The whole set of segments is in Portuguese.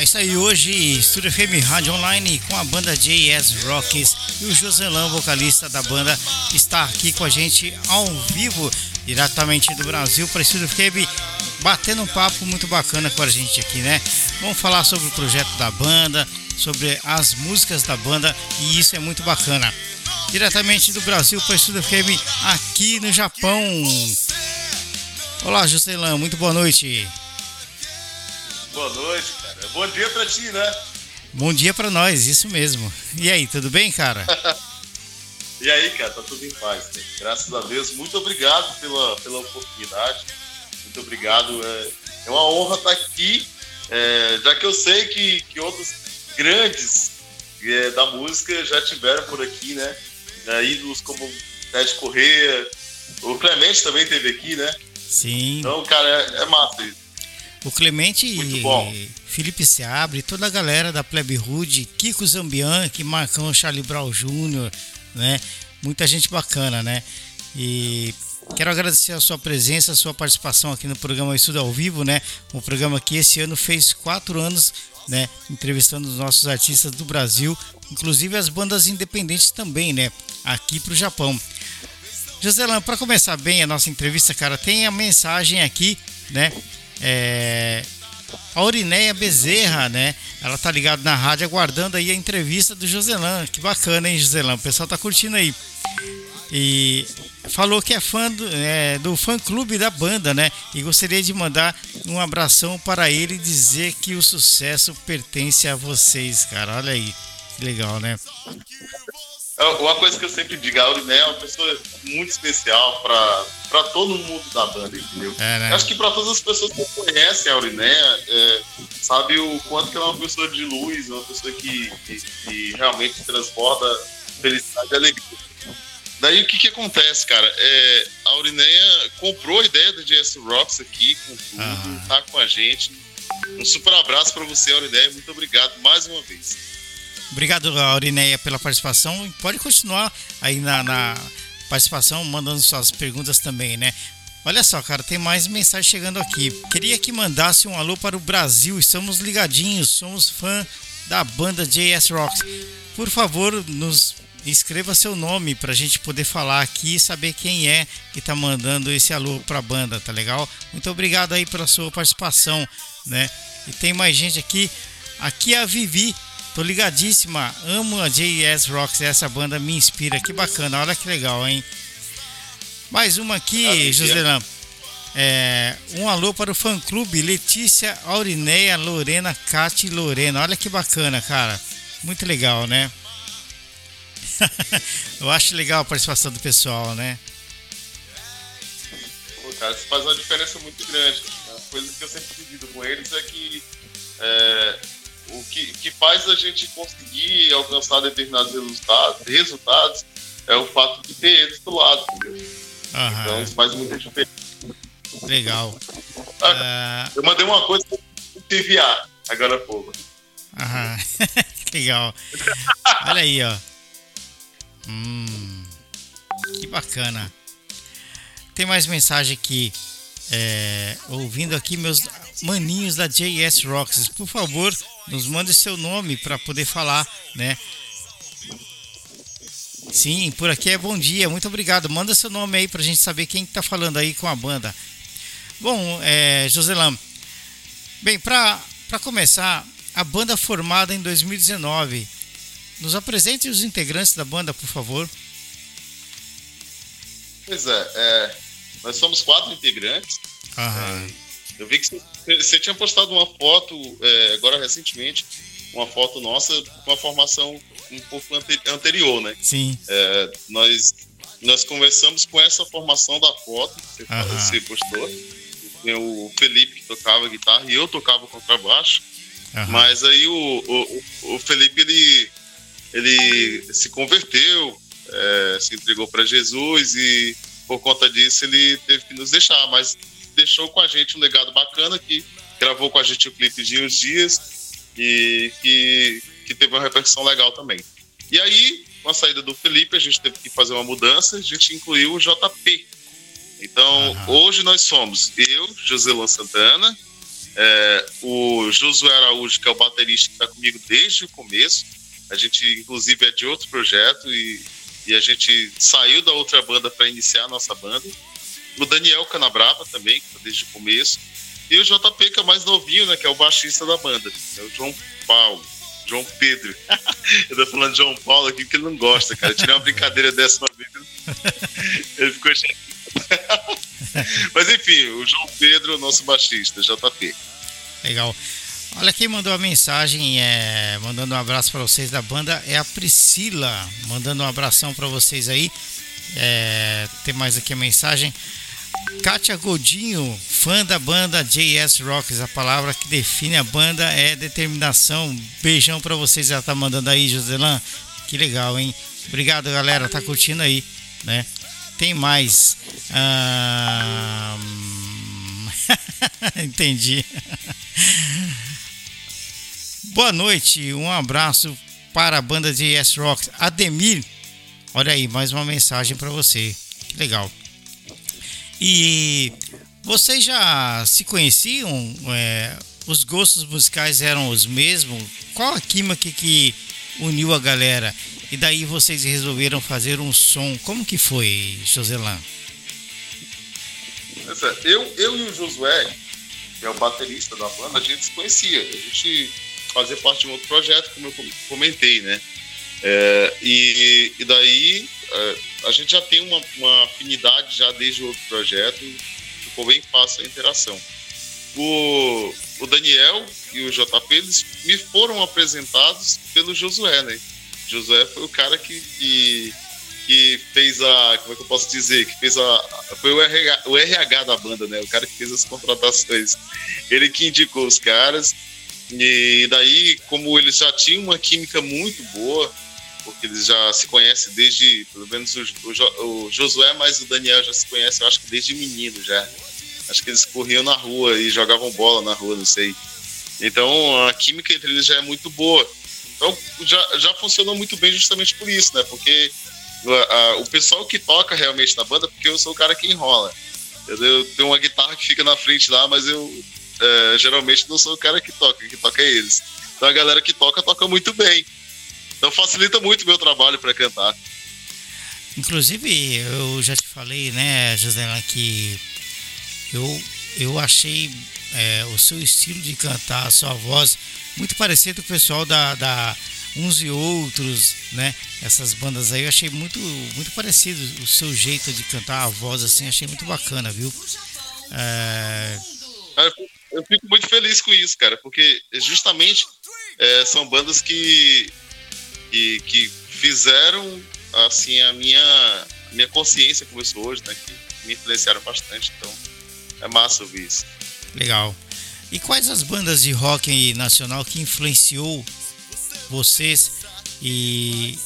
É isso aí, hoje Estúdio FM Rádio Online com a banda JS Rocks e o Joselão, vocalista da banda, está aqui com a gente ao vivo, diretamente do Brasil para Estúdio FM, batendo um papo muito bacana com a gente aqui, né? Vamos falar sobre o projeto da banda, sobre as músicas da banda e isso é muito bacana. Diretamente do Brasil para Estúdio FM aqui no Japão. Olá, Joselão, muito boa noite. Boa noite. Bom dia pra ti, né? Bom dia pra nós, isso mesmo. E aí, tudo bem, cara? e aí, cara, tá tudo em paz. Né? Graças a Deus. Muito obrigado pela, pela oportunidade. Muito obrigado. É, é uma honra estar aqui, é, já que eu sei que, que outros grandes é, da música já tiveram por aqui, né? É, ídolos como Ted Correia, o Clemente também teve aqui, né? Sim. Então, cara, é, é massa isso. O Clemente e Felipe Seabre, toda a galera da Plebe Rude, Kiko Zambianchi, Marcão Charlie Brown Jr., né? Muita gente bacana, né? E quero agradecer a sua presença, a sua participação aqui no programa Estudo ao Vivo, né? Um programa que esse ano fez quatro anos, né? Entrevistando os nossos artistas do Brasil, inclusive as bandas independentes também, né? Aqui pro Japão. Joselã, para começar bem a nossa entrevista, cara, tem a mensagem aqui, né? É, a Aurineia Bezerra, né? Ela tá ligada na rádio aguardando aí a entrevista do Joselã. Que bacana, hein, Joselã? O pessoal tá curtindo aí. E falou que é fã do, é, do fã clube da banda, né? E gostaria de mandar um abração para ele e dizer que o sucesso pertence a vocês, cara. Olha aí, que legal, né? Uma coisa que eu sempre digo, a Auriné é uma pessoa muito especial para todo mundo da banda, entendeu? É, né? Acho que para todas as pessoas que conhecem a Auriné, é, sabe o quanto que ela é uma pessoa de luz, uma pessoa que, que, que realmente transborda felicidade e alegria. Daí o que que acontece, cara? É, a Aurineia comprou a ideia da JS Rocks aqui com tudo, uhum. tá com a gente. Um super abraço para você, Aurineia. Muito obrigado mais uma vez. Obrigado, Aurineia, pela participação. Pode continuar aí na, na, participação, mandando suas perguntas também, né? Olha só, cara, tem mais mensagem chegando aqui. Queria que mandasse um alô para o Brasil. Estamos ligadinhos, somos fã da banda JS Rocks. Por favor, nos escreva seu nome para a gente poder falar aqui e saber quem é que tá mandando esse alô para a banda, tá legal? Muito obrigado aí pela sua participação, né? E tem mais gente aqui. Aqui é a Vivi Tô ligadíssima, amo a JS Rocks, essa banda me inspira, que bacana, olha que legal, hein? Mais uma aqui, ah, Joselã. É, um alô para o fã clube Letícia, Aurineia, Lorena, Cate e Lorena. Olha que bacana, cara. Muito legal, né? Eu acho legal a participação do pessoal, né? Pô, cara, isso faz uma diferença muito grande. A coisa que eu sempre divido com eles é que é, o que, que faz a gente conseguir alcançar determinados resultados, resultados é o fato de ter eles do lado, entendeu? Aham. Então isso faz muita diferença. Legal. Ah, uh... Eu mandei uma coisa te enviar agora há pouco. Aham. Legal. Olha aí, ó. Hum, que bacana. Tem mais mensagem aqui. É, ouvindo aqui meus maninhos da JS Rocks. Por favor, nos mande seu nome para poder falar, né? Sim, por aqui é bom dia, muito obrigado. Manda seu nome aí para a gente saber quem está falando aí com a banda. Bom, é, Joselam, bem, para começar, a banda formada em 2019. Nos apresente os integrantes da banda, por favor. Pois é, é nós somos quatro integrantes. Aham. É, eu vi que você tinha postado uma foto, é, agora recentemente, uma foto nossa com a formação um pouco anterior, né? Sim. É, nós, nós conversamos com essa formação da foto que você, postou. Tem o Felipe que tocava guitarra e eu tocava contrabaixo. Mas aí o, o, o Felipe ele, ele se converteu, é, se entregou para Jesus e por conta disso ele teve que nos deixar, mas deixou com a gente um legado bacana que gravou com a gente o clipe de uns dias e que, que teve uma repercussão legal também. E aí, com a saída do Felipe, a gente teve que fazer uma mudança, a gente incluiu o JP. Então, uhum. hoje nós somos eu, Joselan Santana, é, o Josué Araújo, que é o baterista que está comigo desde o começo. A gente, inclusive, é de outro projeto e, e a gente saiu da outra banda para iniciar a nossa banda. O Daniel Canabrava também, que está desde o começo. E o JP, que é mais novinho, né, que é o baixista da banda. É o João Paulo. João Pedro. Eu tô falando de João Paulo aqui porque ele não gosta, cara. Eu tirei uma brincadeira dessa uma vez. Ele ficou chateado. Mas enfim, o João Pedro, nosso baixista, JP. Legal. Olha quem mandou a mensagem, é, mandando um abraço para vocês da banda, é a Priscila, mandando um abração para vocês aí. É, tem mais aqui a mensagem. Kátia Godinho, fã da banda JS Rocks, a palavra que define a banda é determinação. Beijão para vocês, ela tá mandando aí, Joselan. Que legal, hein? Obrigado, galera, tá curtindo aí, né? Tem mais. Ah... Entendi. Boa noite, um abraço para a banda de S Rocks. Ademir, olha aí, mais uma mensagem para você. Que legal. E vocês já se conheciam? É, os gostos musicais eram os mesmos? Qual a química que uniu a galera? E daí vocês resolveram fazer um som. Como que foi, Joselan? Eu, eu e o Josué, que é o baterista da banda, a gente se conhecia. A gente fazia parte de um outro projeto, como eu comentei, né? É, e, e daí é, a gente já tem uma, uma afinidade já desde o outro projeto, ficou bem fácil a interação. O, o Daniel e o JP eles me foram apresentados pelo Josué, né? Josué foi o cara que, que, que, fez a. Como é que eu posso dizer? Que fez a. Foi o RH, o RH da banda, né? O cara que fez as contratações. Ele que indicou os caras. E daí, como eles já tinham uma química muito boa, porque eles já se conhecem desde, pelo menos o, o, o Josué, mas o Daniel já se conhece, eu acho que desde menino já. Acho que eles corriam na rua e jogavam bola na rua, não sei. Então a química entre eles já é muito boa. Então já, já funcionou muito bem justamente por isso, né? Porque a, a, o pessoal que toca realmente na banda, porque eu sou o cara que enrola. Eu, eu tenho uma guitarra que fica na frente lá, mas eu é, geralmente não sou o cara que toca, que toca é eles. Então a galera que toca, toca muito bem. Então facilita muito o meu trabalho para cantar. Inclusive, eu já te falei, né, José, que eu, eu achei é, o seu estilo de cantar, a sua voz, muito parecido com o pessoal da, da Uns e Outros, né? Essas bandas aí, eu achei muito, muito parecido o seu jeito de cantar, a voz assim, achei muito bacana, viu? É... Eu fico muito feliz com isso, cara, porque justamente é, são bandas que, que, que, fizeram assim a minha, minha consciência sou hoje, né? Que me influenciaram bastante, então é massa ouvir isso. Legal. E quais as bandas de rock nacional que influenciou vocês e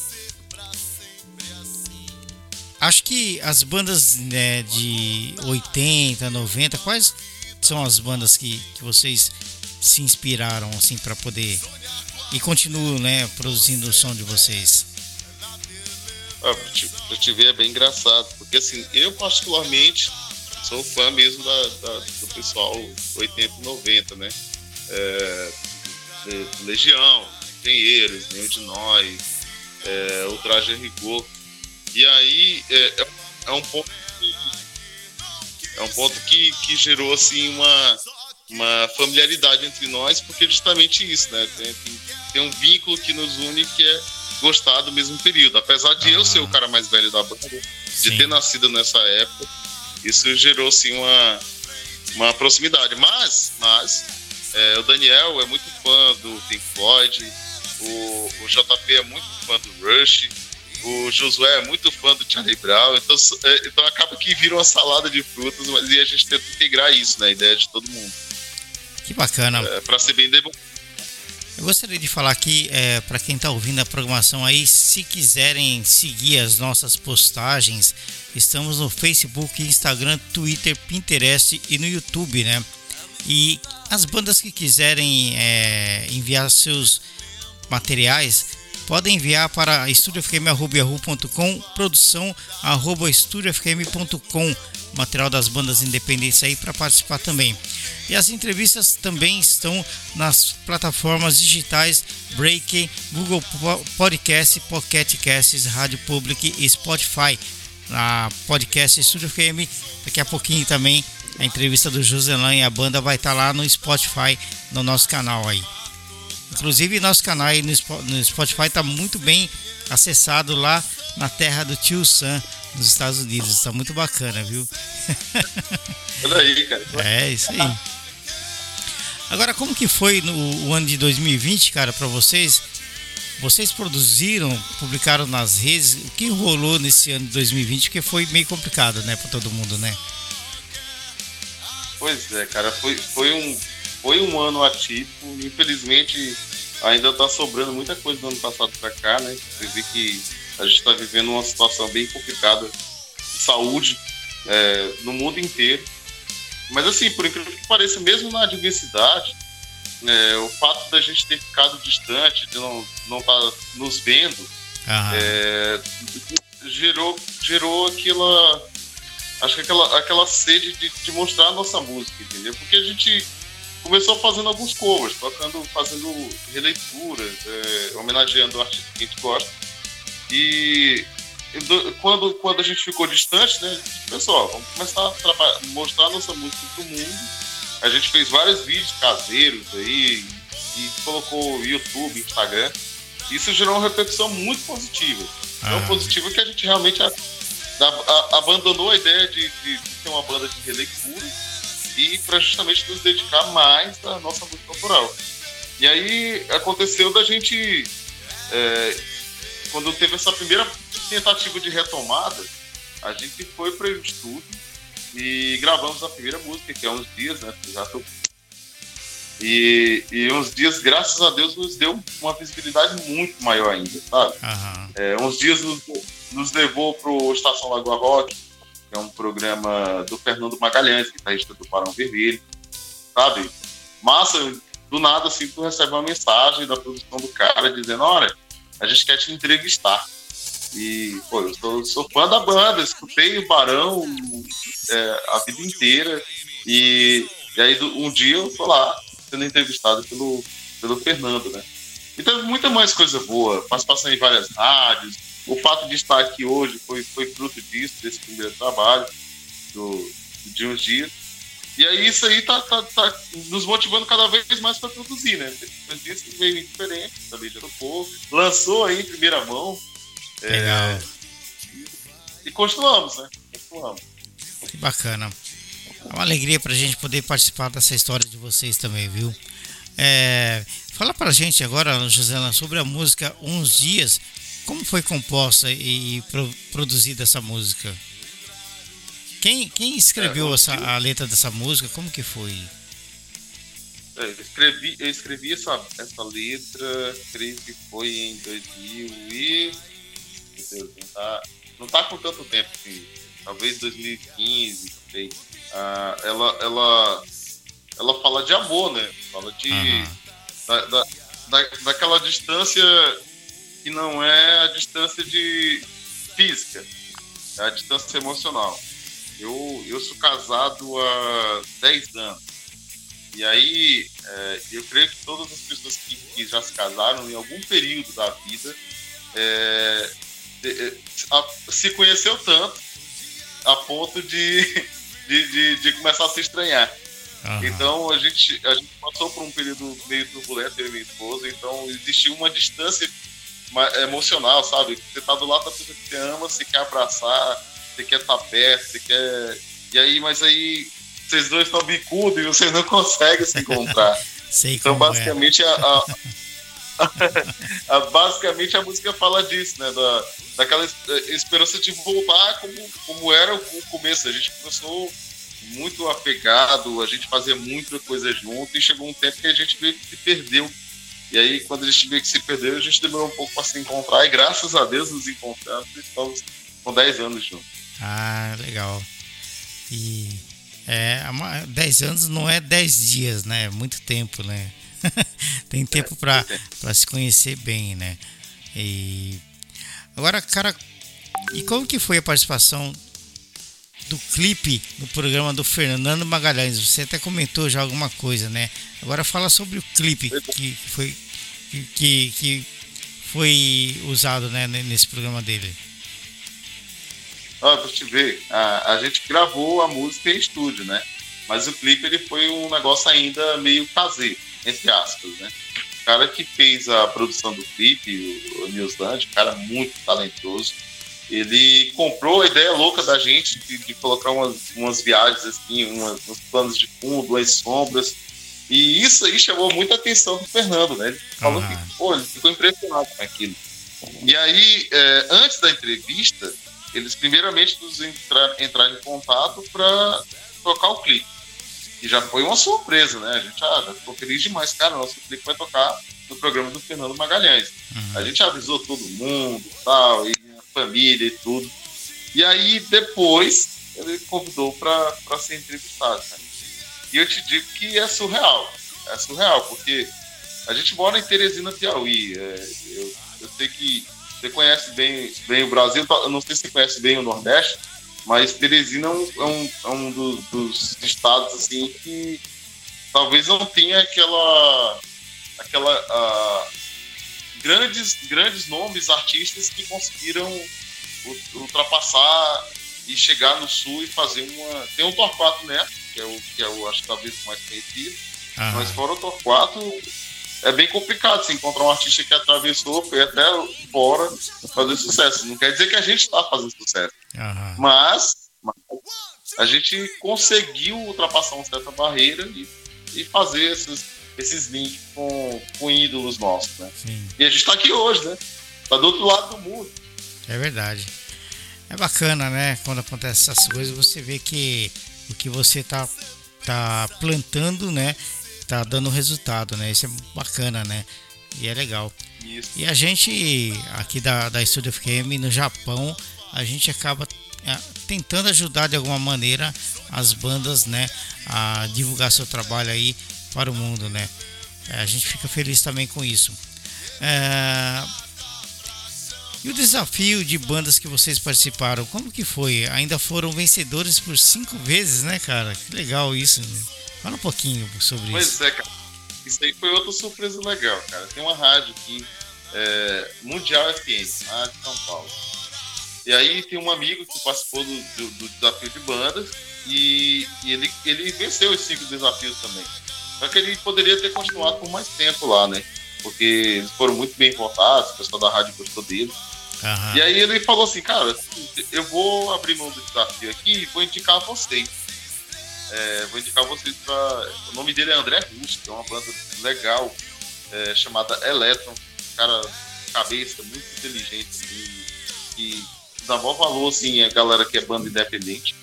acho que as bandas né, de 80, 90, quais são as bandas que, que vocês se inspiraram assim para poder e continuam, né, produzindo o som de vocês? Ah, eu te ver é bem engraçado, porque assim, eu particularmente sou fã mesmo da, da, do pessoal 80 e 90, né? É, Legião, tem eles, nenhum de nós, é, o Traje Rigor. E aí é, é, é um ponto é um ponto que, que gerou assim uma, uma familiaridade entre nós, porque justamente isso, né? Tem, tem, tem um vínculo que nos une que é gostar do mesmo período. Apesar de eu ser o cara mais velho da banda, de ter nascido nessa época, isso gerou sim uma, uma proximidade. Mas, mas é, o Daniel é muito fã do Pink Floyd, o, o JP é muito fã do Rush, o Josué é muito fã do Charlie Brown, então, é, então acaba que vira uma salada de frutas, mas e a gente tenta integrar isso na né, ideia de todo mundo. Que bacana. É, para ser bem Eu gostaria de falar aqui é, para quem está ouvindo a programação aí, se quiserem seguir as nossas postagens, estamos no Facebook, Instagram, Twitter, Pinterest e no YouTube, né? E as bandas que quiserem é, enviar seus materiais, podem enviar para estudiofm.com, produção estudiofm.com, material das bandas independentes aí para participar também. E as entrevistas também estão nas plataformas digitais Breaking, Google Podcast, Pocket Casts, Rádio Public e Spotify. Na podcast Estúdio FM, daqui a pouquinho também a entrevista do Joselan e a banda vai estar lá no Spotify, no nosso canal aí. Inclusive, nosso canal aí no Spotify está muito bem acessado lá na terra do tio Sam, nos Estados Unidos. Está muito bacana, viu? Olha aí, cara. É, isso aí. Agora, como que foi no ano de 2020, cara, para vocês? Vocês produziram, publicaram nas redes. O que rolou nesse ano de 2020? Que foi meio complicado, né, para todo mundo, né? Pois é, cara, foi, foi um foi um ano atípico. Infelizmente, ainda está sobrando muita coisa do ano passado para cá, né? Você vê que a gente está vivendo uma situação bem complicada de saúde é, no mundo inteiro. Mas, assim, por incrível que pareça, mesmo na adversidade, é, o fato da gente ter ficado distante, de não estar não tá nos vendo, é, gerou, gerou aquela. Acho que aquela, aquela sede de, de mostrar a nossa música, entendeu? Porque a gente começou fazendo alguns covers, tocando, fazendo releituras, é, homenageando o artista que a gente gosta. E quando, quando a gente ficou distante, né, pessoal, vamos começar a mostrar nossa música pro mundo. A gente fez vários vídeos caseiros aí e colocou YouTube, Instagram. Isso gerou uma repercussão muito positiva. Ah. Tão positiva que a gente realmente a, a, abandonou a ideia de, de, de ter uma banda de releitura e para justamente nos dedicar mais à nossa música autoral. E aí aconteceu da gente, é, quando teve essa primeira tentativa de retomada, a gente foi para o estúdio e gravamos a primeira música, que é Uns Dias, né? Já tô... e, e Uns Dias, graças a Deus, nos deu uma visibilidade muito maior ainda, sabe? Uhum. É, uns Dias nos, nos levou para o Estação Lagoa Rock, que é um programa do Fernando Magalhães, guitarrista do Barão Vermelho, sabe? Massa, do nada, assim, tu recebe uma mensagem da produção do cara dizendo, olha, a gente quer te entrevistar. E, pô, eu sou, sou fã da banda, escutei o Barão é, a vida inteira. E, e aí, um dia eu tô lá sendo entrevistado pelo, pelo Fernando, né? E teve muita mais coisa boa, participação em várias rádios, o fato de estar aqui hoje foi, foi fruto disso, desse primeiro trabalho, do, de uns dias. E aí isso aí tá, tá, tá nos motivando cada vez mais para produzir, né? Depois disso veio diferente, da Mídia do Povo, lançou aí em primeira mão. É, Legal. É, e, e continuamos, né? Continuamos. Que bacana. É uma alegria para a gente poder participar dessa história de vocês também, viu? É, fala pra gente agora, José, sobre a música Uns Dias. Como foi composta e pro, produzida essa música? Quem, quem escreveu é, essa, a letra dessa música? Como que foi? É, eu escrevi, eu escrevi essa, essa letra, creio que foi em 2000 e... Meu Deus, não tá, não tá com tanto tempo, assim, talvez 2015, sei. Ah, ela, ela, ela fala de amor, né? Fala de... Uhum. Da, da, da, daquela distância que não é a distância de física, é a distância emocional. Eu, eu sou casado há 10 anos. E aí, é, eu creio que todas as pessoas que, que, já se casaram em algum período da vida é, é, a, se conheceu tanto a ponto de, de, de, de começar a se estranhar. Uhum. Então a gente, a gente passou por um período meio turbulento, eu e minha esposa, então existiu uma distância emocional, sabe? Você tá do lado da pessoa que você ama, você quer abraçar, você quer estar tá perto, você quer. E aí, mas aí vocês dois estão bicudos e vocês não conseguem se encontrar. Sei então, é. basicamente, é. a, a, a, basicamente a música fala disso, né? Da, daquela esperança de voltar como, como era o começo. A gente começou muito apegado, a gente fazia muita coisa junto e chegou um tempo que a gente meio que se perdeu E aí, quando a gente viu que se perdeu, a gente demorou um pouco para se encontrar. E graças a Deus nos encontramos e estamos com 10 anos juntos. Ah, legal. E é, 10 anos não é 10 dias, né? É muito tempo, né? Tem tempo para se conhecer bem, né? E agora, cara, e como que foi a participação do clipe no programa do Fernando Magalhães? Você até comentou já alguma coisa, né? Agora fala sobre o clipe que foi que, que foi usado né, nesse programa dele. Ah, pra te ver, a, a gente gravou a música em estúdio, né? Mas o clipe ele foi um negócio ainda meio caseiro, entre aspas, né? O cara que fez a produção do clipe, o, o Newsland, cara muito talentoso, ele comprou a ideia louca da gente de, de colocar umas, umas viagens assim, umas, uns planos de fundo, umas sombras. E isso aí chamou muita atenção do Fernando, né? Ele falou uhum. que, pô, ele ficou impressionado com aquilo. E aí, é, antes da entrevista, eles primeiramente nos entrar, entraram em contato para tocar o clipe. E já foi uma surpresa, né? A gente ah, já ficou feliz demais, cara. Nosso clipe vai tocar no programa do Fernando Magalhães. Uhum. A gente avisou todo mundo tal, e a família e tudo. E aí depois ele convidou para ser entrevistado. Né? E eu te digo que é surreal. É surreal, porque a gente mora em Teresina, Piauí. É, eu, eu sei que você conhece bem, bem o Brasil, eu não sei se você conhece bem o Nordeste, mas Teresina é um, é um, é um dos, dos, estados assim que talvez não tenha aquela aquela uh, grandes grandes nomes artistas que conseguiram ultrapassar e chegar no sul e fazer uma tem um Torquato Neto que é o que é o acho que talvez mais conhecido mas fora o Torquato é bem complicado se encontrar um artista que atravessou, foi até fora fazer sucesso. Não quer dizer que a gente está fazendo sucesso. Uhum. Mas, mas, a gente conseguiu ultrapassar uma certa barreira e, e fazer esses, esses links com, com ídolos nossos. Né? E a gente está aqui hoje, né? Está do outro lado do mundo. É verdade. É bacana, né? Quando acontece essas coisas, você vê que o que você está tá plantando, né? Tá dando resultado, né? Isso é bacana, né? E é legal. Isso. E a gente aqui da, da Studio FM no Japão, a gente acaba é, tentando ajudar de alguma maneira as bandas, né, a divulgar seu trabalho aí para o mundo, né? É, a gente fica feliz também com isso. É... E o desafio de bandas que vocês participaram, como que foi? Ainda foram vencedores por cinco vezes, né, cara? Que legal isso. Né? Fala um pouquinho sobre pois isso. Pois é, cara. Isso aí foi outra surpresa legal, cara. Tem uma rádio aqui, é, Mundial FM, lá de São Paulo. E aí tem um amigo que participou do, do, do desafio de bandas e, e, ele, ele venceu os cinco desafios também. Só que ele poderia ter continuado por mais tempo lá, né? Porque eles foram muito bem votados, o pessoal da rádio gostou dele. Uhum. E aí ele falou assim, cara, eu vou abrir mão do desafio aqui e vou indicar vocês. É, vou indicar vocês para. O nome dele é André Russo, que é uma banda legal é, chamada Electron. Cara, cabeça, muito inteligente, assim, que dá maior valor assim, a galera que é banda independente.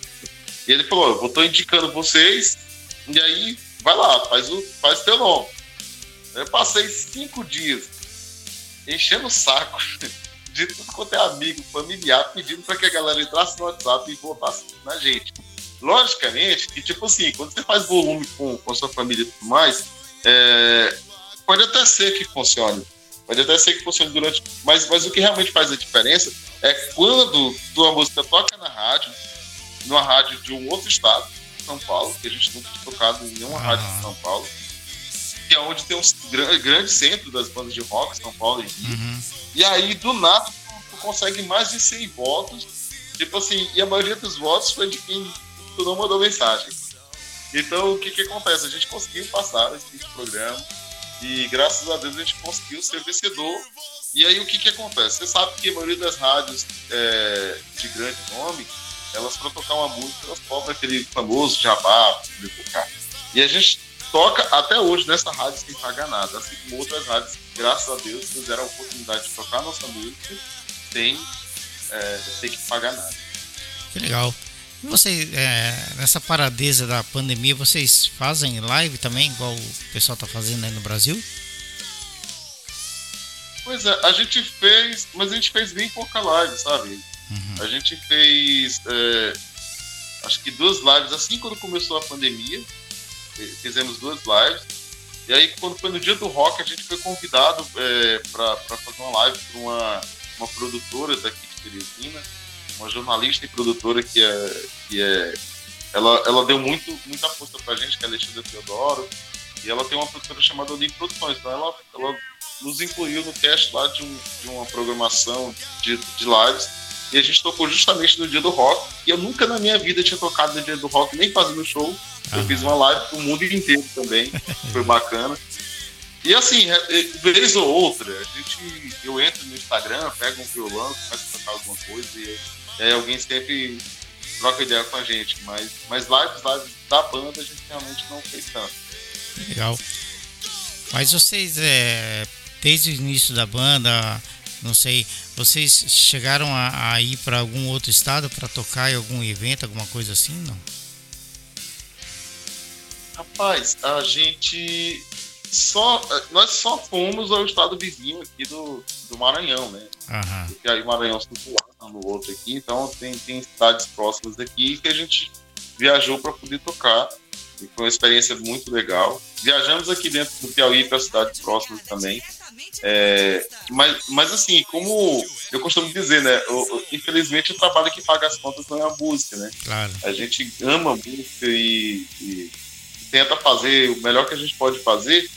E ele falou: Eu estou indicando vocês, e aí vai lá, faz o faz teu nome. Eu passei cinco dias enchendo o saco de tudo quanto é amigo, familiar, pedindo para que a galera entrasse no WhatsApp e votasse na gente. Logicamente que, tipo assim, quando você faz volume com, com a sua família e tudo mais, é, pode até ser que funcione. Pode até ser que funcione durante. Mas, mas o que realmente faz a diferença é quando tua música toca na rádio, numa rádio de um outro estado, São Paulo, que a gente nunca tinha tocado em nenhuma rádio de São Paulo, que é onde tem um grande centro das bandas de rock, São Paulo e Rio. Uhum. E aí, do nada, tu consegue mais de 100 votos. Tipo assim, e a maioria dos votos foi de quem tu não mandou mensagem. Então, o que que acontece? A gente conseguiu passar esse programa e, graças a Deus, a gente conseguiu ser vencedor. E aí, o que que acontece? Você sabe que a maioria das rádios é, de grande nome, elas, para tocar uma música, elas cobram aquele famoso jabá. E a gente toca até hoje nessa rádio sem pagar nada, assim como outras rádios, graças a Deus, fizeram a oportunidade de tocar nossa música sem é, ter que pagar nada. Que legal. Você, é, nessa paradeza da pandemia, vocês fazem live também, igual o pessoal está fazendo aí no Brasil? Pois é, a gente fez, mas a gente fez bem pouca live, sabe? Uhum. A gente fez, é, acho que duas lives assim quando começou a pandemia. Fizemos duas lives. E aí, quando foi no dia do rock, a gente foi convidado é, para fazer uma live para uma, uma produtora daqui de Teresina, uma jornalista e produtora que é. Que é ela, ela deu muito, muita força para a gente, que é a Alexandra Teodoro. E ela tem uma produtora chamada Olimpo Produções. Então, ela, ela nos incluiu no cast lá de, um, de uma programação de, de lives. E a gente tocou justamente no dia do rock. E eu nunca na minha vida tinha tocado no dia do rock, nem fazendo show. Eu fiz uma live pro mundo inteiro também. Foi bacana. E assim, é, é, vez ou outra, a gente, eu entro no Instagram, pego um violão, começo a tocar alguma coisa e aí alguém sempre troca ideia com a gente. Mas, mas lives, lives da banda a gente realmente não fez tanto. Legal. Mas vocês, é, desde o início da banda, não sei, vocês chegaram a, a ir para algum outro estado para tocar em algum evento, alguma coisa assim, não? Rapaz, a gente só nós só fomos ao estado vizinho aqui do, do Maranhão, né? Uhum. Porque aí o Maranhão se no outro aqui, então tem, tem cidades próximas aqui que a gente viajou para poder tocar e foi uma experiência muito legal. Viajamos aqui dentro do Piauí para cidades próximas também. É, mas, mas assim, como eu costumo dizer, né? Eu, infelizmente o trabalho que paga as contas não é a música, né? Claro. A gente ama a música e, e tenta fazer o melhor que a gente pode fazer,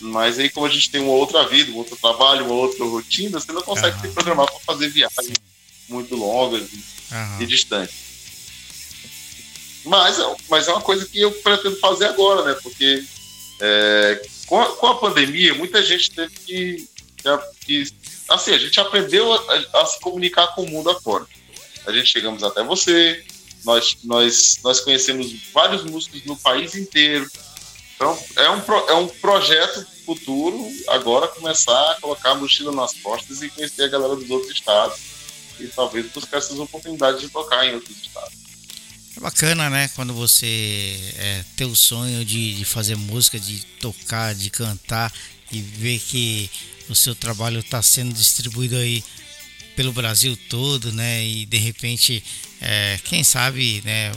mas aí como a gente tem uma outra vida, um outro trabalho, uma outra rotina, você não consegue uhum. se programar para fazer viagens muito longas uhum. e distantes. Mas, é mas é uma coisa que eu pretendo fazer agora, né? Porque é, com, a, com, a, pandemia, muita gente teve que, que assim, a gente aprendeu a, a, se comunicar com o mundo afora. A gente chegamos até você, nós, nós, nós conhecemos vários músicos no país inteiro. Então, é um, é um projeto futuro agora começar a colocar a mochila nas costas e conhecer a galera dos outros estados e talvez buscar essas oportunidades de tocar em outros estados. É bacana, né? Quando você é, tem o sonho de, de fazer música, de tocar, de cantar e ver que o seu trabalho está sendo distribuído aí pelo Brasil todo, né? E de repente, é, quem sabe, né?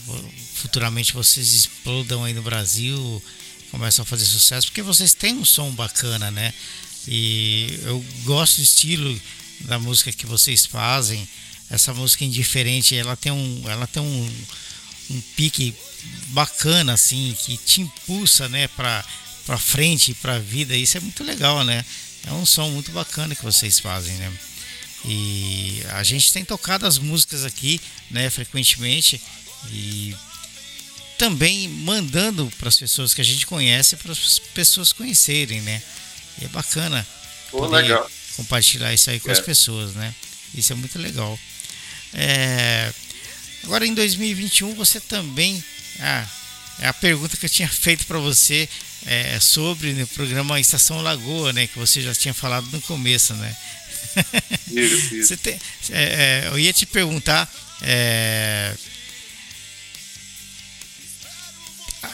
Futuramente vocês explodam aí no Brasil, começam a fazer sucesso, porque vocês têm um som bacana, né? E eu gosto do estilo da música que vocês fazem. Essa música indiferente, ela tem um, ela tem um um pique bacana assim que te impulsa né para para frente para a vida isso é muito legal né é um som muito bacana que vocês fazem né e a gente tem tocado as músicas aqui né frequentemente e também mandando para as pessoas que a gente conhece para as pessoas conhecerem né e é bacana Pô, legal. compartilhar isso aí com é. as pessoas né isso é muito legal é, Agora em 2021 você também. Ah, é a pergunta que eu tinha feito para você é, sobre né, o programa Estação Lagoa, né? Que você já tinha falado no começo, né? Isso, isso. Tem, é, é, eu ia te perguntar. É,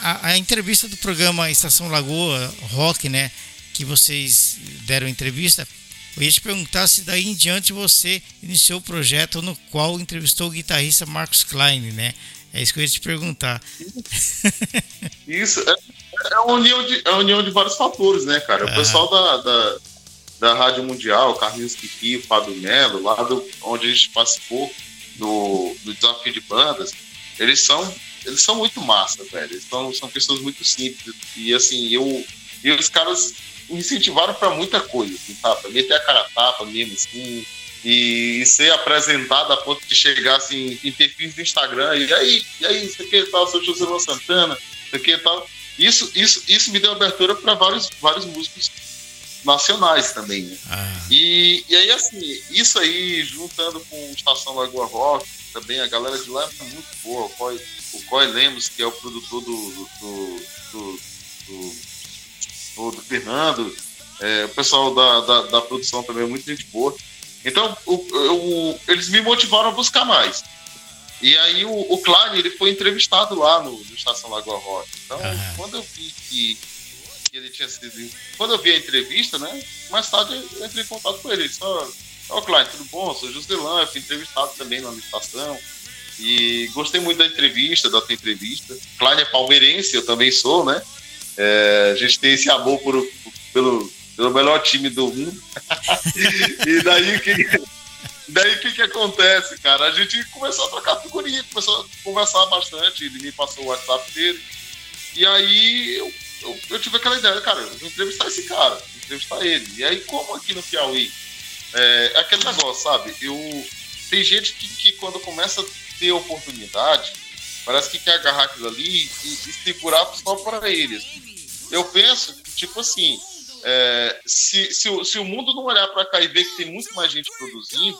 a, a, entrevista do programa Estação Lagoa Rock, né? Que vocês deram entrevista eu ia te perguntar se daí em diante você iniciou o projeto no qual entrevistou o guitarrista Marcos Klein, né? É isso que eu ia te perguntar. Isso, é, é, a, união de, é a união de vários fatores, né, cara? O ah. pessoal da, da, da Rádio Mundial, Carlinhos Kiki, Fábio Melo, lá do, onde a gente participou do, do desafio de bandas, eles são, eles são muito massa, velho. Eles são, são pessoas muito simples. E assim, eu. E os caras me incentivaram para muita coisa, assim, tá? Pra meter a cara a tapa mesmo, assim, e, e, ser apresentado a ponto de chegar assim, em perfis do Instagram, e aí, e aí, isso aqui tal, sou José Santana, isso aqui tal. Isso, isso, isso me deu abertura para vários, vários músicos nacionais também, né? Ah. E, e aí, assim, isso aí, juntando com Estação Lagoa Rock, também a galera de lá é muito boa. O Coy, o Coy Lemos, que é o produtor do, do, do, do, do do, do Fernando, é, o pessoal da, da, da, produção também é muito gente boa. Então, o, o, eles me motivaram a buscar mais. E aí o, o Klein, ele foi entrevistado lá no, no Estação Lagoa Rock. Então, uhum. quando eu vi que, que ele tinha sido. Quando eu vi a entrevista, né? Mais tarde eu entrei em contato com ele. Ele só. Ó, Klein, tudo bom? Eu sou Joselã, eu fui entrevistado também na estação. E gostei muito da entrevista, da tua entrevista. Klein é palmeirense, eu também sou, né? É, a gente tem esse amor por, pelo, pelo melhor time do mundo. e daí que. Daí que, que acontece, cara? A gente começou a trocar figurinha, começou a conversar bastante. Ele me passou o WhatsApp dele. E aí eu, eu, eu tive aquela ideia, cara, eu vou entrevistar esse cara, vou entrevistar ele. E aí, como aqui no Piauí, é, é aquele negócio, sabe? Eu, tem gente que, que quando começa a ter oportunidade, parece que quer agarrar aquilo ali e, e segurar só para eles. Eu penso, tipo assim, é, se, se, se, o mundo não olhar para cá e ver que tem muito mais gente produzindo,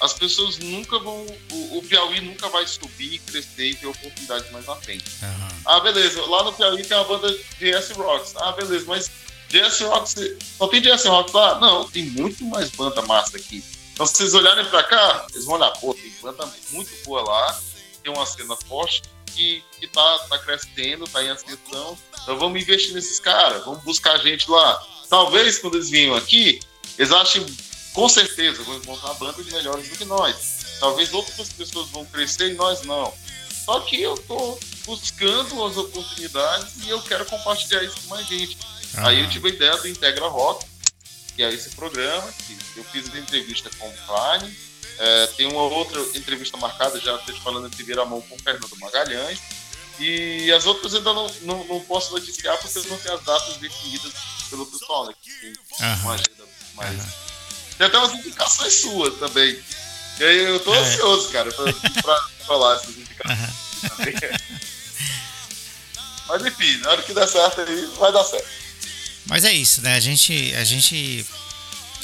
as pessoas nunca vão. O, o, Piauí nunca vai subir, crescer e ter oportunidades mais na frente. Uhum. Ah, beleza. Lá no Piauí tem uma banda JS Rocks. Ah, beleza, mas JS Rocks. Só tem JS Rocks lá? Não, tem muito mais banda massa aqui. Então, se vocês olharem para cá, eles vão olhar, pô, tem banda muito boa lá, tem uma cena forte que, que tá, tá crescendo, tá em ascensão. Então vamos investir nesses caras, vamos buscar gente lá. Talvez quando eles venham aqui, eles achem com certeza vão encontrar bandas melhores do que nós. Talvez outras pessoas vão crescer e nós não. Só que eu estou buscando as oportunidades e eu quero compartilhar isso com mais gente. Ah. Aí eu tive a ideia do Integra Rock, que é esse programa, que eu fiz uma entrevista com o Klein, é, tem uma outra entrevista marcada, já estou te falando em primeira mão com o Fernando Magalhães, e as outras ainda não, não, não posso noticiar porque eu não tenho as datas definidas pelo pessoal, né? Que tem uma agenda mais tem até umas indicações suas também. E aí eu tô é. ansioso, cara, pra, pra falar essas indicações. Mas enfim, na hora que der certo aí, vai dar certo. Mas é isso, né? A gente, a gente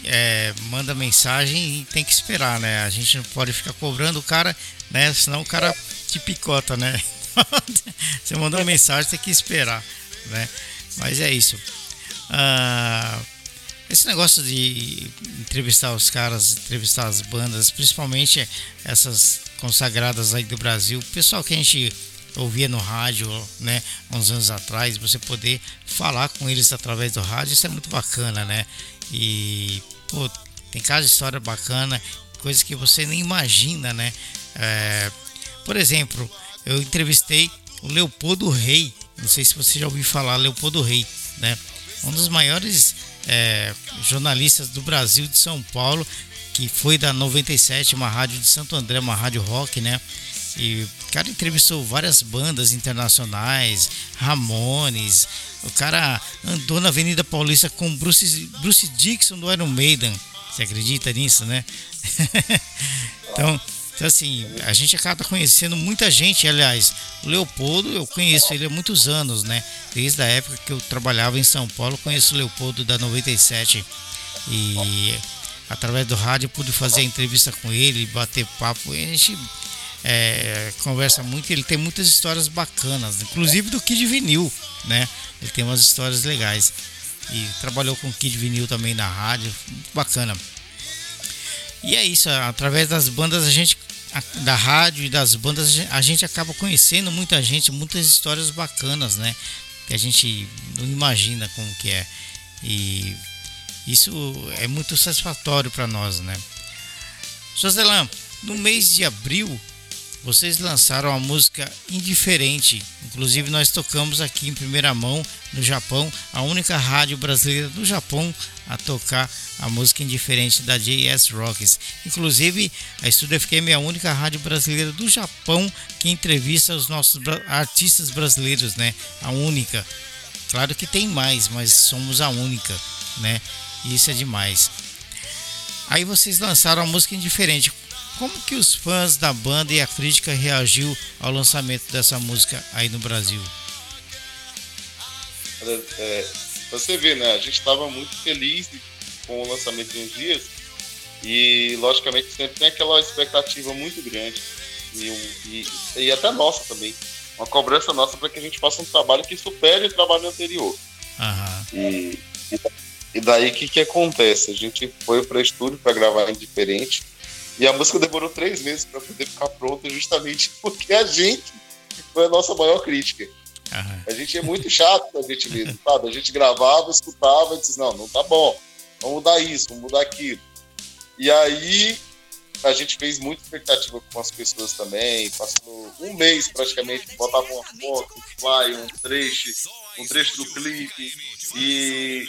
é, manda mensagem e tem que esperar, né? A gente não pode ficar cobrando o cara, né? Senão o cara te picota, né? Você mandou mensagem, tem que esperar, né? Mas é isso. Ah, esse negócio de entrevistar os caras, entrevistar as bandas, principalmente essas consagradas aí do Brasil, pessoal que a gente ouvia no rádio, né, uns anos atrás, você poder falar com eles através do rádio, isso é muito bacana, né? E, pô, tem cada história bacana, coisas que você nem imagina, né? É, por exemplo, eu entrevistei o Leopoldo Rei, não sei se você já ouviu falar, Leopoldo Rei, né? Um dos maiores é, jornalistas do Brasil, de São Paulo, que foi da 97, uma rádio de Santo André, uma rádio rock, né? E o cara entrevistou várias bandas internacionais, Ramones. O cara andou na Avenida Paulista com Bruce, Bruce Dixon do Iron Maiden. Você acredita nisso, né? então, então, assim, a gente acaba conhecendo muita gente. Aliás, o Leopoldo, eu conheço ele há muitos anos, né? Desde a época que eu trabalhava em São Paulo, conheço o Leopoldo da 97. E através do rádio pude fazer entrevista com ele, bater papo. E a gente é, conversa muito. Ele tem muitas histórias bacanas, inclusive do Kid Vinil, né? Ele tem umas histórias legais. E trabalhou com o Kid Vinil também na rádio, muito bacana. E é isso, através das bandas a gente da rádio e das bandas a gente acaba conhecendo muita gente, muitas histórias bacanas, né? Que a gente não imagina como que é. E isso é muito satisfatório para nós, né? Joselã, no mês de abril vocês lançaram a música Indiferente. Inclusive nós tocamos aqui em primeira mão no Japão, a única rádio brasileira do Japão a tocar a música Indiferente da JS Rocks. Inclusive a Studio FM é a única rádio brasileira do Japão que entrevista os nossos artistas brasileiros, né? A única. Claro que tem mais, mas somos a única, né? Isso é demais. Aí vocês lançaram a música Indiferente. Como que os fãs da banda e a crítica reagiu ao lançamento dessa música aí no Brasil? É, você vê, né? A gente estava muito feliz com o lançamento de uns dias e, logicamente, sempre tem aquela expectativa muito grande e, e, e até nossa também. Uma cobrança nossa para que a gente faça um trabalho que supere o trabalho anterior. Uhum. E, e, daí o que, que acontece? A gente foi para estúdio para gravar indiferente e a música demorou três meses para poder ficar pronta, justamente porque a gente foi a nossa maior crítica. Uhum. A gente é muito chato com a gente mesmo, sabe? A gente gravava, escutava e disse, não, não tá bom, vamos mudar isso, vamos mudar aquilo. E aí a gente fez muita expectativa com as pessoas também, passou um mês praticamente, botava uma foto, um fly, um trecho, um trecho do clipe, e,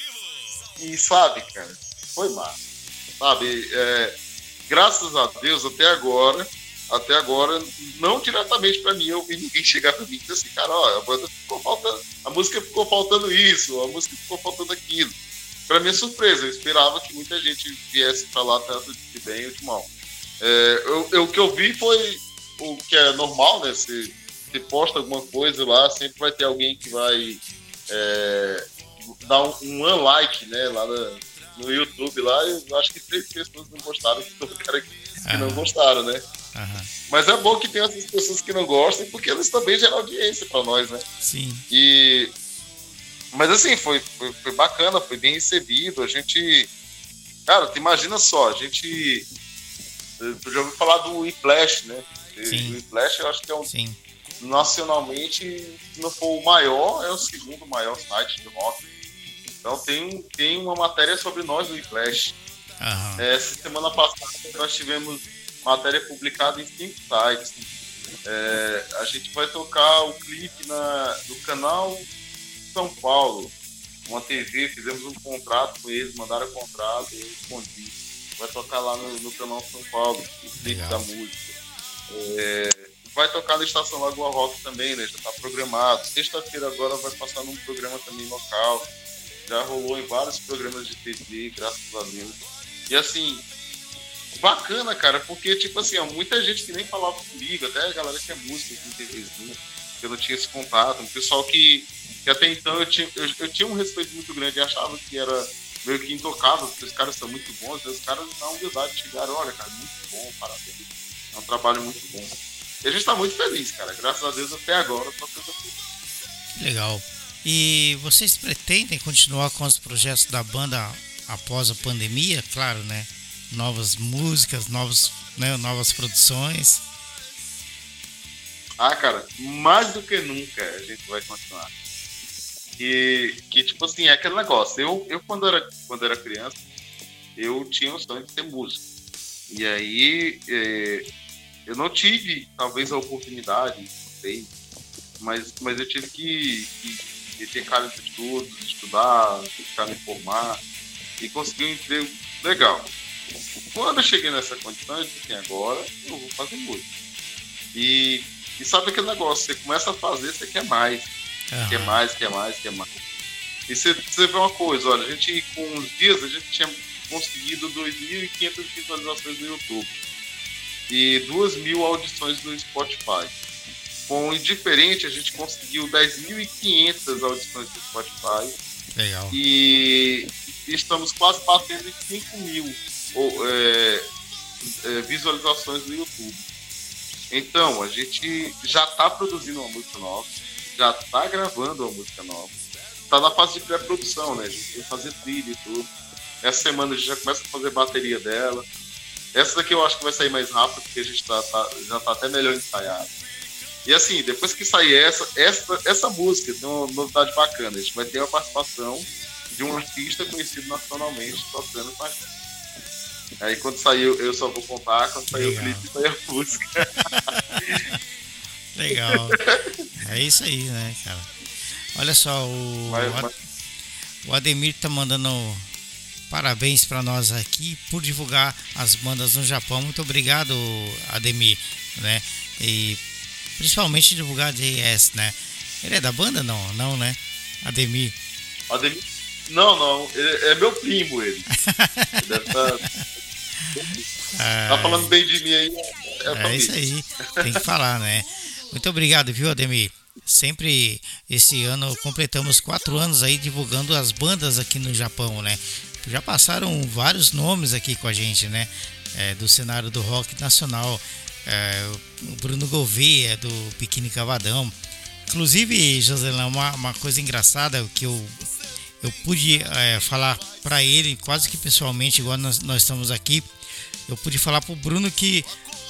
e sabe, cara, foi massa. Sabe, é, graças a Deus, até agora, até agora, não diretamente para mim, eu vi ninguém chegar para mim e dizer assim, cara, ó, a banda ficou faltando, a música ficou faltando isso, a música ficou faltando aquilo. Para minha surpresa, eu esperava que muita gente viesse lá tanto de bem ou de mal. É, eu, eu, o que eu vi foi o que é normal, né? Se, se posta alguma coisa lá, sempre vai ter alguém que vai é, dar um, um unlike, né? Lá no, no YouTube lá, eu acho que três pessoas não gostaram, que, que não gostaram, né? Mas é bom que tem essas pessoas que não gostam, porque eles também geram audiência para nós, né? Sim. E... Mas assim, foi, foi, foi, bacana, foi bem recebido. A gente. Cara, tu imagina só, a gente. Tu já ouviu falar do Whiplash, né? Sim. O Whiplash eu acho que é um. Sim. Nacionalmente, se não for o maior, é o segundo maior site de rock. Então tem, tem uma matéria sobre nós do Whiplash. Uhum. Essa semana passada nós tivemos matéria publicada em cinco sites. É, a gente vai tocar o clipe na, no canal São Paulo, uma TV, fizemos um contrato com eles, mandaram o contrato, eu respondi. Vai tocar lá no, no canal São Paulo, o clipe da música. É, vai tocar na Estação Lagoa Rock também, né? Já está programado. Sexta-feira agora vai passar num programa também local. Já rolou em vários programas de TV, graças a Deus. E assim, bacana, cara, porque, tipo assim, ó, muita gente que nem falava comigo, até a galera que é música, que TVzinho, que eu não tinha esse contato, um pessoal que, que até então eu tinha, eu, eu tinha um respeito muito grande e achava que era meio que intocável, porque os caras são muito bons, os caras na humildade chegaram, olha, cara, muito bom, parabéns, é um trabalho muito bom. E a gente tá muito feliz, cara, graças a Deus até agora tá coisa Legal. E vocês pretendem continuar com os projetos da banda após a pandemia? Claro, né? novas músicas, novos, né, novas produções? Ah, cara, mais do que nunca a gente vai continuar. E que, tipo assim, é aquele negócio. Eu, eu quando, era, quando era criança, eu tinha o sonho de ser músico. E aí, é, eu não tive, talvez, a oportunidade, não sei, mas, mas eu tive que, que, que ter cara de estudos, estudar, ficar me formar e conseguir um emprego legal. Quando eu cheguei nessa condição, eu disse assim, agora eu vou fazer música. E, e sabe aquele negócio, você começa a fazer, você quer mais. Uhum. Quer mais, quer mais, quer mais. E você, você vê uma coisa, olha, a gente com uns dias a gente tinha conseguido 2.500 visualizações no YouTube e 2.000 audições no Spotify. Com Indiferente a gente conseguiu 10.500 audições no Spotify. Legal. E, e estamos quase batendo em 5 mil ou, é, é, visualizações no YouTube. Então, a gente já está produzindo uma música nova, já está gravando uma música nova, está na fase de pré-produção, né? A gente tem que fazer trilha e tudo. Essa semana a gente já começa a fazer bateria dela. Essa daqui eu acho que vai sair mais rápido, porque a gente tá, tá já está até melhor ensaiado. E assim, depois que sair essa, essa, essa música, tem uma novidade bacana. A gente vai ter a participação de um artista conhecido nacionalmente tocando com a gente. Aí quando saiu, eu só vou contar, quando saiu Legal. o clipe, saiu a música. Legal. É isso aí, né, cara? Olha só, o, mas, mas... o Ademir tá mandando parabéns para nós aqui por divulgar as bandas no Japão. Muito obrigado, Ademir, né? E principalmente divulgar a JS, né? Ele é da banda? Não, não, né? Ademir. Ademir? Não, não. Ele, é meu primo, ele. deve tá... Tá falando bem de mim aí. É, é isso aí, tem que falar, né? Muito obrigado, viu, Ademir? Sempre esse ano completamos quatro anos aí divulgando as bandas aqui no Japão, né? Já passaram vários nomes aqui com a gente, né? É, do cenário do rock nacional. É, o Bruno Gouveia, do Biquíni Cavadão. Inclusive, Joselão, uma, uma coisa engraçada que eu, eu pude é, falar para ele quase que pessoalmente, igual nós, nós estamos aqui eu pude falar pro Bruno que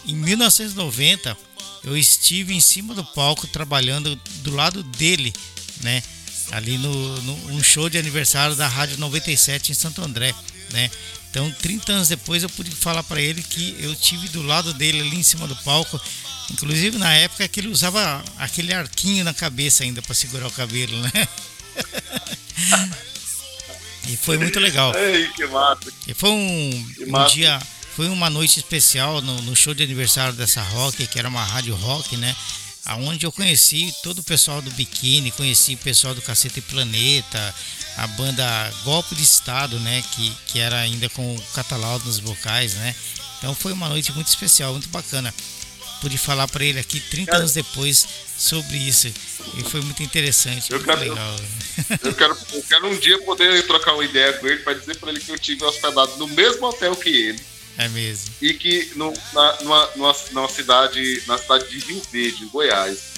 em 1990 eu estive em cima do palco trabalhando do lado dele, né? Ali no, no um show de aniversário da Rádio 97 em Santo André, né? Então, 30 anos depois, eu pude falar para ele que eu tive do lado dele ali em cima do palco. Inclusive na época que ele usava aquele arquinho na cabeça ainda para segurar o cabelo, né? e foi muito legal. Ei, que massa. E foi um, um dia, foi uma noite especial no, no, show de aniversário dessa rock, que era uma rádio rock, né? Aonde eu conheci todo o pessoal do Biquíni, conheci o pessoal do Cacete Planeta, a banda Golpe de Estado, né? Que, que era ainda com o Catalaudo nos vocais, né? Então foi uma noite muito especial, muito bacana. Pude falar para ele aqui 30 anos depois sobre isso. E foi muito interessante. Eu, muito quero, legal. Eu, quero, eu quero um dia poder trocar uma ideia com ele para dizer para ele que eu tive hospedado no mesmo hotel que ele. É mesmo. E que no, na, numa, numa, numa cidade, na cidade de Rio Verde, em Goiás,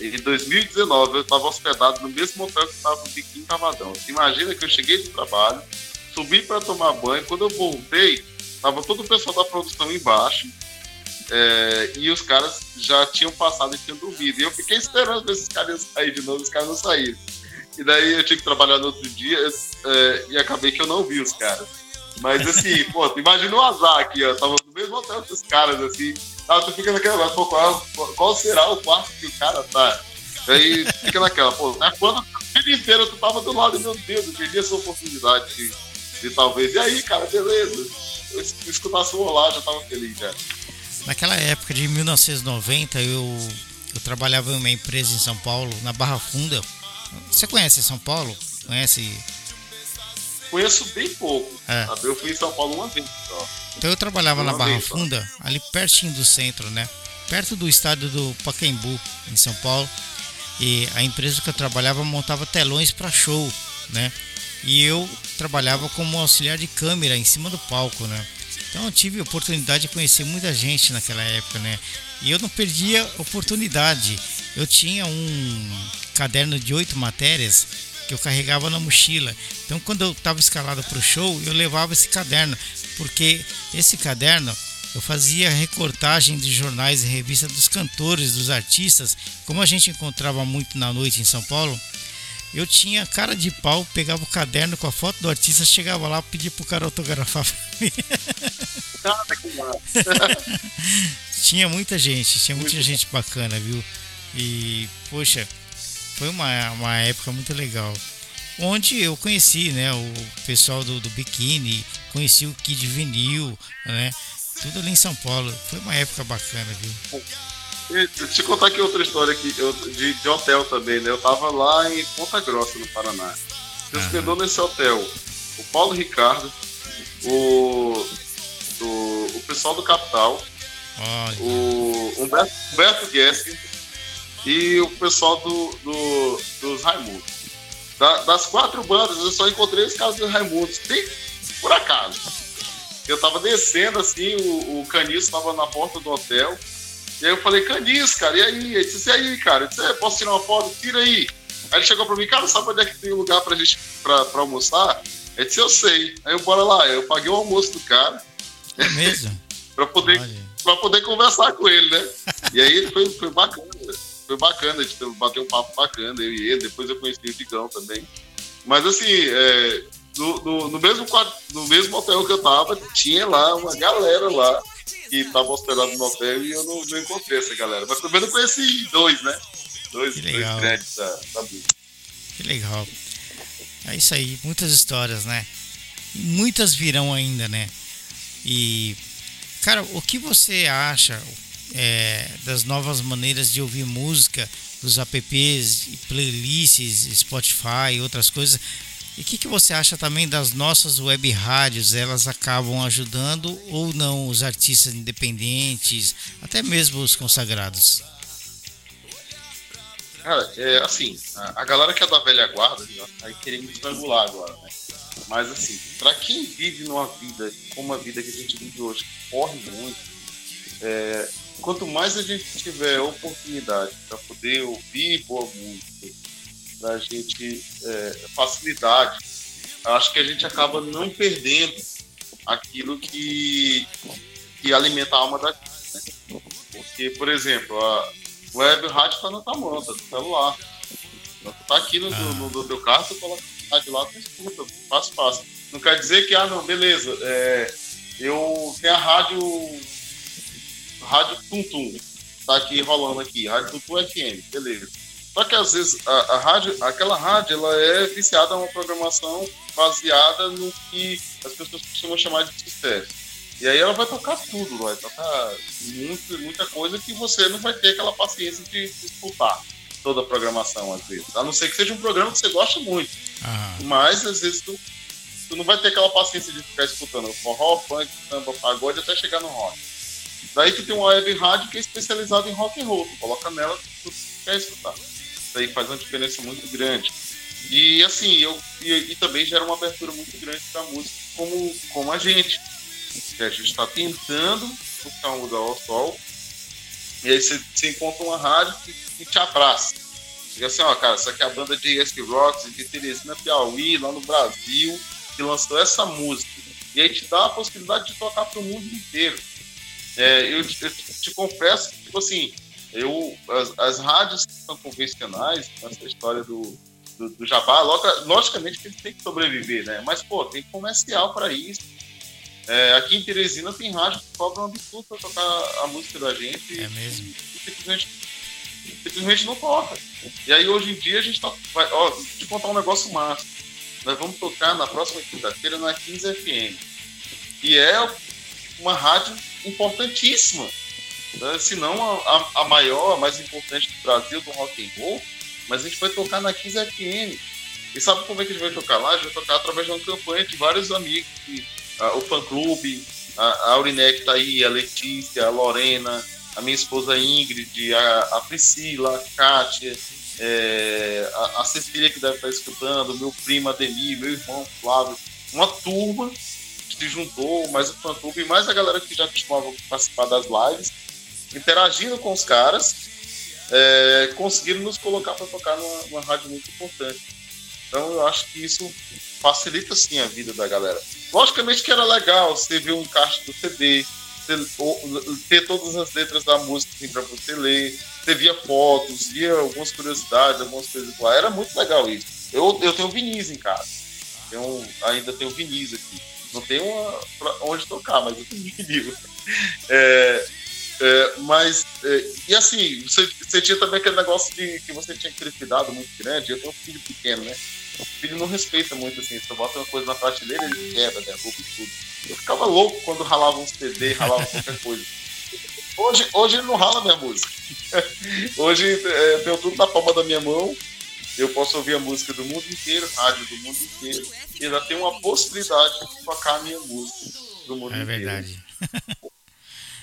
em 2019 eu estava hospedado no mesmo hotel que estava no Biquinho Cavadão. Imagina que eu cheguei do trabalho, subi para tomar banho, quando eu voltei, estava todo o pessoal da produção embaixo é, e os caras já tinham passado e tinham dormido. E eu fiquei esperando ver se os caras sair de novo, os caras não saíram. E daí eu tive que trabalhar no outro dia é, e acabei que eu não vi os caras. Mas assim, pô, imagina o azar aqui, ó. Tava no mesmo hotel que os caras, assim. Ah, tu fica naquela, pô, qual, qual será o quarto que o cara tá? Aí fica naquela, pô, né, quando a vida inteira tu tava do lado, meu Deus, eu perdi essa oportunidade de, de talvez. E aí, cara, beleza. Eu escutar sua lá, já tava feliz, já. Naquela época de 1990, eu, eu trabalhava em uma empresa em São Paulo, na Barra Funda. Você conhece São Paulo? Conhece? Conheço bem pouco. É. Eu fui em São Paulo uma vez só. Então eu trabalhava na Barra Funda, ali pertinho do centro, né? Perto do estádio do Pacaembu, em São Paulo. E a empresa que eu trabalhava montava telões para show, né? E eu trabalhava como auxiliar de câmera em cima do palco, né? Então eu tive a oportunidade de conhecer muita gente naquela época, né? E eu não perdia oportunidade. Eu tinha um caderno de oito matérias que eu carregava na mochila. Então, quando eu estava escalado para o show, eu levava esse caderno, porque esse caderno eu fazia recortagem de jornais e revistas dos cantores, dos artistas, como a gente encontrava muito na noite em São Paulo. Eu tinha cara de pau, pegava o caderno com a foto do artista, chegava lá, pedia pro cara autografar pra mim. tinha muita gente, tinha muita muito gente bacana, viu? E, poxa, foi uma, uma época muito legal. Onde eu conheci, né, o pessoal do, do biquíni, conheci o Kid Vinil, né? Tudo ali em São Paulo. Foi uma época bacana, viu? Deixa eu contar aqui outra história aqui, eu, de, de, hotel também, né? Eu tava lá em Ponta Grossa, no Paraná. Se hospedou nesse hotel o Paulo Ricardo, o, o, o pessoal do Capital, o Humberto, Humberto Guesque e o pessoal do, do dos Raimundos. Da, das quatro bandas, eu só encontrei os caras dos Raimundos, bem por acaso. Eu tava descendo assim, o, o Caniço tava na porta do hotel. E aí eu falei, Canis, cara, e aí? Ele disse, e aí, cara? Eu disse, é, posso tirar uma foto? Tira aí. Aí ele chegou pra mim, cara, sabe onde é que tem um lugar pra gente pra, pra almoçar? Ele disse, eu sei. Aí eu bora lá, eu paguei o almoço do cara. É mesmo? pra, poder, pra poder conversar com ele, né? E aí foi, foi bacana, foi bacana, a gente bateu um papo bacana, eu e ele, depois eu conheci o Digão também. Mas assim, é, no, no, no, mesmo, no mesmo hotel que eu tava, tinha lá uma galera lá que estavam hospedados no hotel e eu não, não, encontrei essa galera. Mas pelo menos conheci dois, né? Dois, dois grandes da, da Que legal. É isso aí, muitas histórias, né? E muitas virão ainda, né? E, cara, o que você acha é, das novas maneiras de ouvir música, dos apps playlists, Spotify e outras coisas? E o que, que você acha também das nossas web rádios? Elas acabam ajudando ou não os artistas independentes, até mesmo os consagrados? Cara, é assim, a, a galera que é da velha guarda aí querer me estrangular agora, né? Mas assim, para quem vive numa vida como a vida que a gente vive hoje, corre muito, é, quanto mais a gente tiver oportunidade para poder ouvir boa música, da gente é, facilidade, acho que a gente acaba não perdendo aquilo que, que alimenta a alma da gente. Né? Porque, por exemplo, a web rádio está na tua mão, tá no celular. Então, aqui no, no, no, teu carro, tu coloca a rádio lá, tu escuta, fácil, fácil. Não quer dizer que, ah, não, beleza, é, eu tenho a rádio, rádio Tum Tum, tá aqui rolando aqui, rádio Tum Tum FM, beleza. Só que às vezes a, a rádio, aquela rádio, ela é viciada a uma programação baseada no que as pessoas costumam chamar de sucesso. E aí ela vai tocar tudo, vai tocar muito, muita coisa que você não vai ter aquela paciência de escutar toda a programação, às vezes. A não ser que seja um programa que você gosta muito. Mas, às vezes, tu, tu não vai ter aquela paciência de ficar escutando forró, funk, samba, pagode até chegar no rock. Daí tu tem uma web rádio que é especializada em rock and roll. Tu coloca nela tu quer escutar. Isso aí faz uma diferença muito grande. E assim, eu e, e também gera uma abertura muito grande para música como, como a gente que a gente está tentando buscar um lugar ao sol. E aí você, encontra uma rádio que, que, te abraça. Diga assim, ó, cara, essa aqui é a banda de ESP Rocks de Teresina, Piauí, lá no Brasil, que lançou essa música. E aí te dá a possibilidade de tocar para o mundo inteiro. É, eu, eu te, te confesso que, tipo assim, eu, as, as rádios que são convencionais, essa história do, do, do jabá, logicamente que eles têm que sobreviver, né? Mas, pô, tem comercial para isso é, aqui em Teresina tem rádio que cobra um absurdo pra tocar a música da gente. É mesmo? E, simplesmente, simplesmente não toca. E aí hoje em dia a gente tá. Vai, ó, te contar um negócio massa. Nós vamos tocar na próxima quinta-feira na 15 FM. E é uma rádio importantíssima. Né? Se não a, a, maior, a mais importante do Brasil do rock and roll. Mas a gente vai tocar na 15 FM. E sabe como é que a gente vai tocar lá? A gente vai tocar através de uma campanha de vários amigos que o fã-clube, a, Aurinec tá aí, a Letícia, a Lorena, a minha esposa Ingrid, a, a Priscila, a Kátia, é, a, a, Cecília que deve estar escutando, meu primo Ademir, meu irmão Flávio, uma turma se juntou, mais o fã-clube, mais a galera que já costumava participar das lives, interagindo com os caras, é, conseguiram nos colocar para tocar numa, numa rádio muito importante. Então eu acho que isso facilita sim a vida da galera. Logicamente que era legal você ver um encaixe do CD, ter todas as letras da música assim, para você ler, você via fotos, via algumas curiosidades, algumas coisas lá. Era muito legal isso. Eu, eu tenho vinis em casa. Tenho, ainda tenho vinis aqui. Não tenho uma, onde tocar, mas eu tenho vinil. É, é, mas, é, e assim, você, você, tinha também aquele negócio de que você tinha aquele cuidado muito grande. Eu tenho um filho pequeno, né? O filho não respeita muito assim. Se eu boto uma coisa na prateleira, ele quebra, derruba e tudo. Eu ficava louco quando ralava um CD, ralava qualquer coisa. Hoje, hoje ele não rala minha música. hoje é, tenho tudo na palma da minha mão. Eu posso ouvir a música do mundo inteiro, rádio do mundo inteiro. E ainda tem uma possibilidade de tocar a minha música do mundo é inteiro. É verdade.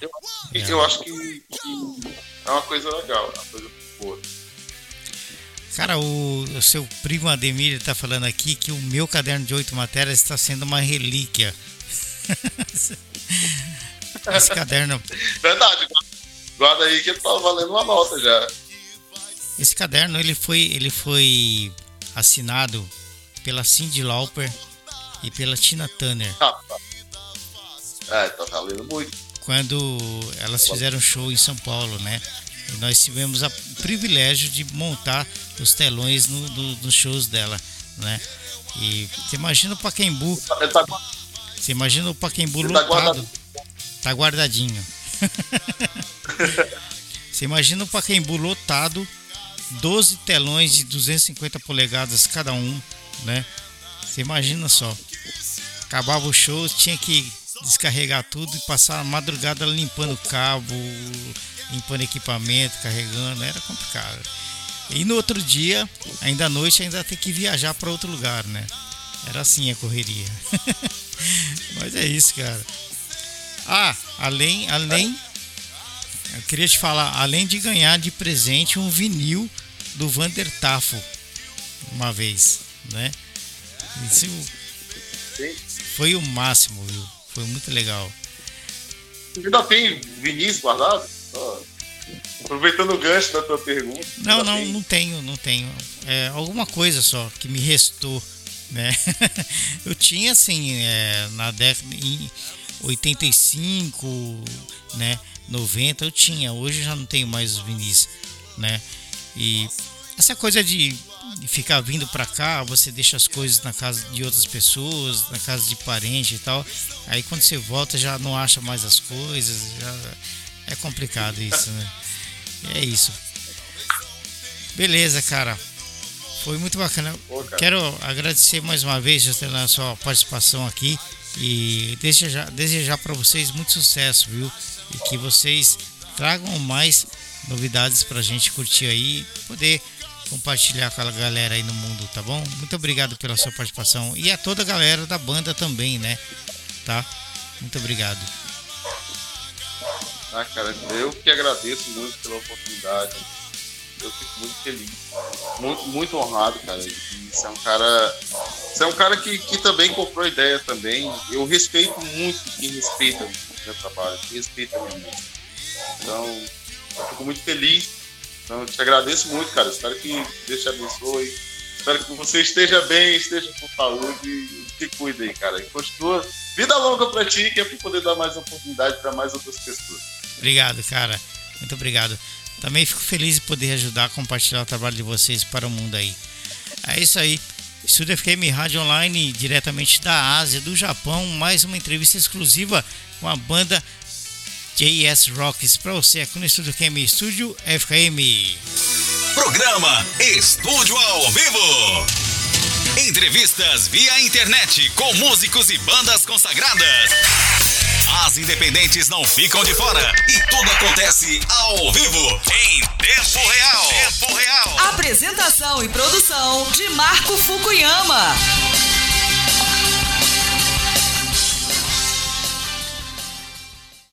Eu, é. eu acho que, que, é uma coisa legal, é uma coisa boa. Cara, o, o, seu primo Ademir está falando aqui que o meu caderno de oito matérias está sendo uma relíquia. Esse caderno. Verdade, guarda aí que tá valendo uma nota já. Esse caderno ele foi, ele foi assinado pela Cindy Lauper e pela Tina Turner. Ah, tá. É, tá valendo muito quando elas fizeram show em São Paulo, né? E nós tivemos o privilégio de montar os telões no, no, nos shows dela, né? E você imagina o Paquembu. Tá você imagina o Paquembu tá lotado. Tá guardadinho. você imagina o Paquembu lotado, 12 telões de 250 polegadas cada um, né? Você imagina só. Acabava o show, tinha que descarregar tudo e passar a madrugada limpando cabo, limpando equipamento, carregando, era complicado. E no outro dia, ainda à noite, ainda tem que viajar para outro lugar, né? Era assim a correria. Mas é isso, cara. Ah, além, além, eu queria te falar, além de ganhar de presente um vinil do Vander Tafo uma vez, né? Isso foi o máximo, viu? Foi muito legal. Ainda tem Vinícius guardado? aproveitando o gancho da tua pergunta. Não, não, tem? não tenho, não tenho. É, alguma coisa só que me restou, né? Eu tinha assim, é, na década em 85, né? 90 eu tinha, hoje já não tenho mais os vinis, né? E essa coisa de, ficar vindo para cá, você deixa as coisas na casa de outras pessoas, na casa de parente e tal. Aí quando você volta já não acha mais as coisas, é complicado isso, né? É isso. Beleza, cara. Foi muito bacana. Pô, Quero agradecer mais uma vez a sua participação aqui e desejar, desejar para vocês muito sucesso, viu? E que vocês tragam mais novidades para a gente curtir aí, poder compartilhar com a galera aí no mundo, tá bom? Muito obrigado pela sua participação e a toda a galera da banda também, né? Tá? Muito obrigado. Ah, cara, eu que agradeço muito pela oportunidade. Eu fico muito feliz. Muito, muito honrado, cara. Você é um cara. Você é um cara que, que também comprou ideia também. Eu respeito muito quem respeita meu trabalho, quem respeita a minha música. Então, eu fico muito feliz. Então, eu te agradeço muito, cara. Espero que Deus te abençoe. Espero que você esteja bem, esteja com saúde e se cuide aí, cara. E continua. Vida longa pra ti, que é pra poder dar mais oportunidade para mais outras pessoas. Obrigado, cara. Muito obrigado. Também fico feliz de poder ajudar a compartilhar o trabalho de vocês para o mundo aí. É isso aí. Estúdio FM Rádio Online, diretamente da Ásia, do Japão. Mais uma entrevista exclusiva com a banda JS Rocks para você aqui no Estúdio FM Estúdio FKM. Programa Estúdio ao Vivo. Entrevistas via internet com músicos e bandas consagradas. As independentes não ficam de fora e tudo acontece ao vivo, em tempo real. Tempo real. Apresentação e produção de Marco Fukuyama.